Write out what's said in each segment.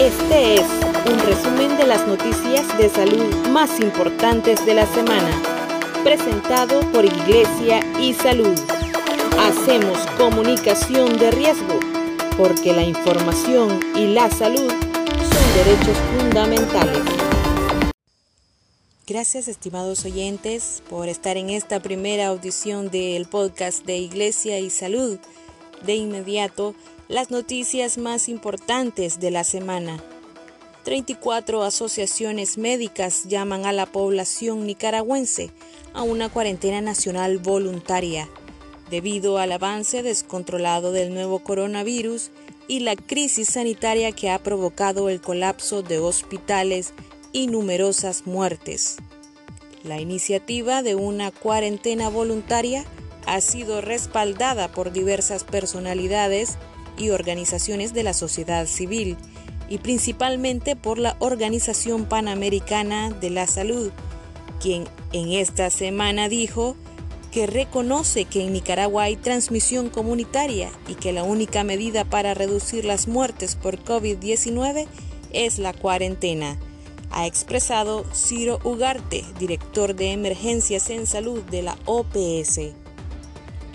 Este es un resumen de las noticias de salud más importantes de la semana, presentado por Iglesia y Salud. Hacemos comunicación de riesgo, porque la información y la salud son derechos fundamentales. Gracias estimados oyentes por estar en esta primera audición del podcast de Iglesia y Salud. De inmediato, las noticias más importantes de la semana. 34 asociaciones médicas llaman a la población nicaragüense a una cuarentena nacional voluntaria debido al avance descontrolado del nuevo coronavirus y la crisis sanitaria que ha provocado el colapso de hospitales y numerosas muertes. La iniciativa de una cuarentena voluntaria ha sido respaldada por diversas personalidades y organizaciones de la sociedad civil, y principalmente por la Organización Panamericana de la Salud, quien en esta semana dijo que reconoce que en Nicaragua hay transmisión comunitaria y que la única medida para reducir las muertes por COVID-19 es la cuarentena, ha expresado Ciro Ugarte, director de emergencias en salud de la OPS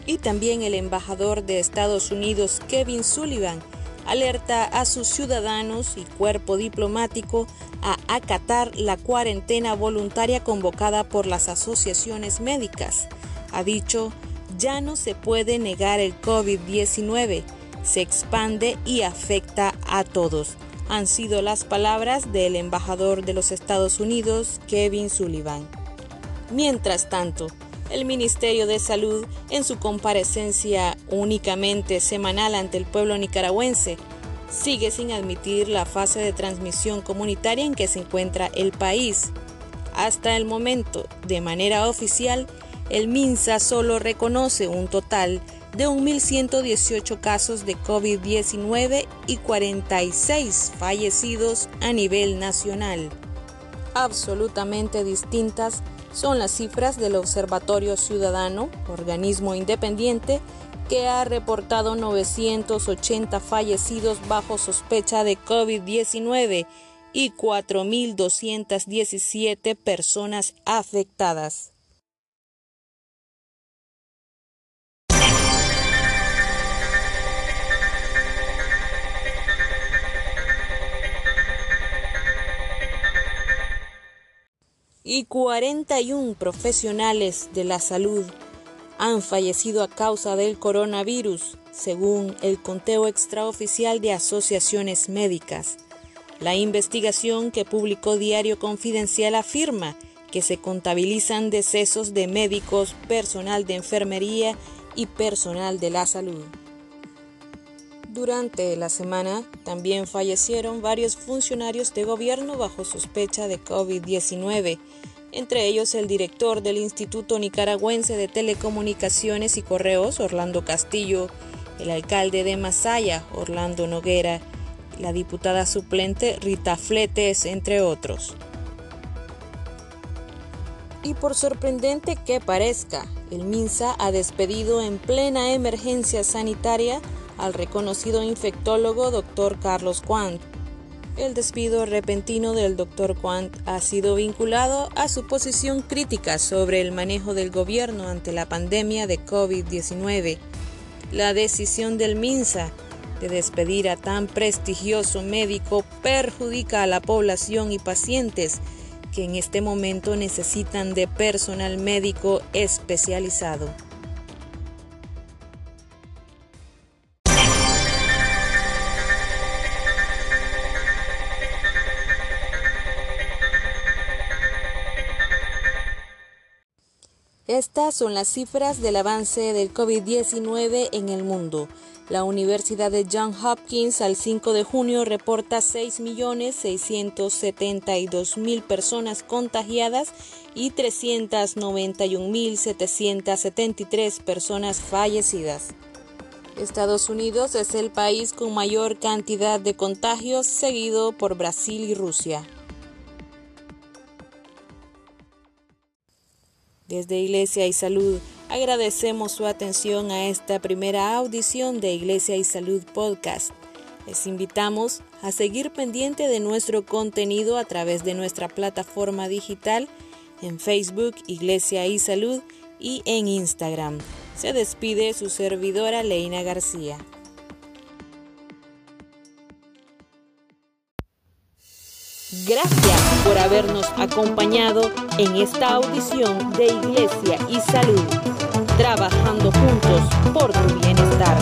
y también el embajador de Estados Unidos Kevin Sullivan alerta a sus ciudadanos y cuerpo diplomático a acatar la cuarentena voluntaria convocada por las asociaciones médicas. Ha dicho, ya no se puede negar el COVID-19, se expande y afecta a todos. Han sido las palabras del embajador de los Estados Unidos, Kevin Sullivan. Mientras tanto, el Ministerio de Salud, en su comparecencia únicamente semanal ante el pueblo nicaragüense, sigue sin admitir la fase de transmisión comunitaria en que se encuentra el país. Hasta el momento, de manera oficial, el MINSA solo reconoce un total de 1.118 casos de COVID-19 y 46 fallecidos a nivel nacional. Absolutamente distintas son las cifras del Observatorio Ciudadano, organismo independiente, que ha reportado 980 fallecidos bajo sospecha de COVID-19 y 4.217 personas afectadas. Y 41 profesionales de la salud han fallecido a causa del coronavirus, según el conteo extraoficial de asociaciones médicas. La investigación que publicó Diario Confidencial afirma que se contabilizan decesos de médicos, personal de enfermería y personal de la salud. Durante la semana también fallecieron varios funcionarios de gobierno bajo sospecha de COVID-19, entre ellos el director del Instituto Nicaragüense de Telecomunicaciones y Correos, Orlando Castillo, el alcalde de Masaya, Orlando Noguera, la diputada suplente Rita Fletes, entre otros. Y por sorprendente que parezca, el MINSA ha despedido en plena emergencia sanitaria al reconocido infectólogo Dr. Carlos Quant. El despido repentino del Dr. Quant ha sido vinculado a su posición crítica sobre el manejo del gobierno ante la pandemia de COVID-19. La decisión del MINSA de despedir a tan prestigioso médico perjudica a la población y pacientes que en este momento necesitan de personal médico especializado. Estas son las cifras del avance del COVID-19 en el mundo. La Universidad de Johns Hopkins al 5 de junio reporta 6.672.000 personas contagiadas y 391.773 personas fallecidas. Estados Unidos es el país con mayor cantidad de contagios, seguido por Brasil y Rusia. Desde Iglesia y Salud agradecemos su atención a esta primera audición de Iglesia y Salud Podcast. Les invitamos a seguir pendiente de nuestro contenido a través de nuestra plataforma digital en Facebook Iglesia y Salud y en Instagram. Se despide su servidora Leina García. Gracias por habernos acompañado en esta audición de Iglesia y Salud, trabajando juntos por tu bienestar.